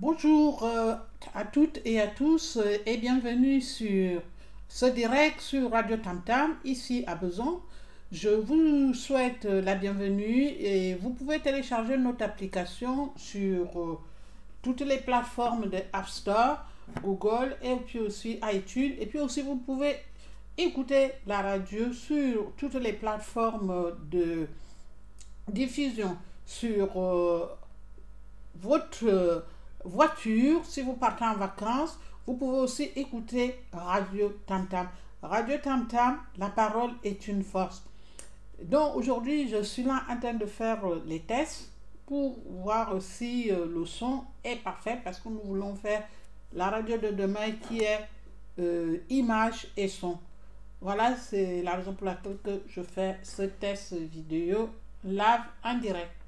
Bonjour euh, à toutes et à tous euh, et bienvenue sur ce direct sur Radio Tam Tam ici à Beson. Je vous souhaite euh, la bienvenue et vous pouvez télécharger notre application sur toutes les plateformes de App Store, Google et puis aussi iTunes. Et puis aussi vous pouvez écouter la radio sur toutes les plateformes de diffusion sur votre voiture, si vous partez en vacances, vous pouvez aussi écouter Radio Tam Tam. Radio Tam Tam, la parole est une force. Donc aujourd'hui, je suis là en train de faire euh, les tests pour voir si euh, le son est parfait parce que nous voulons faire la radio de demain qui est euh, image et son. Voilà, c'est la raison pour laquelle je fais ce test vidéo live en direct.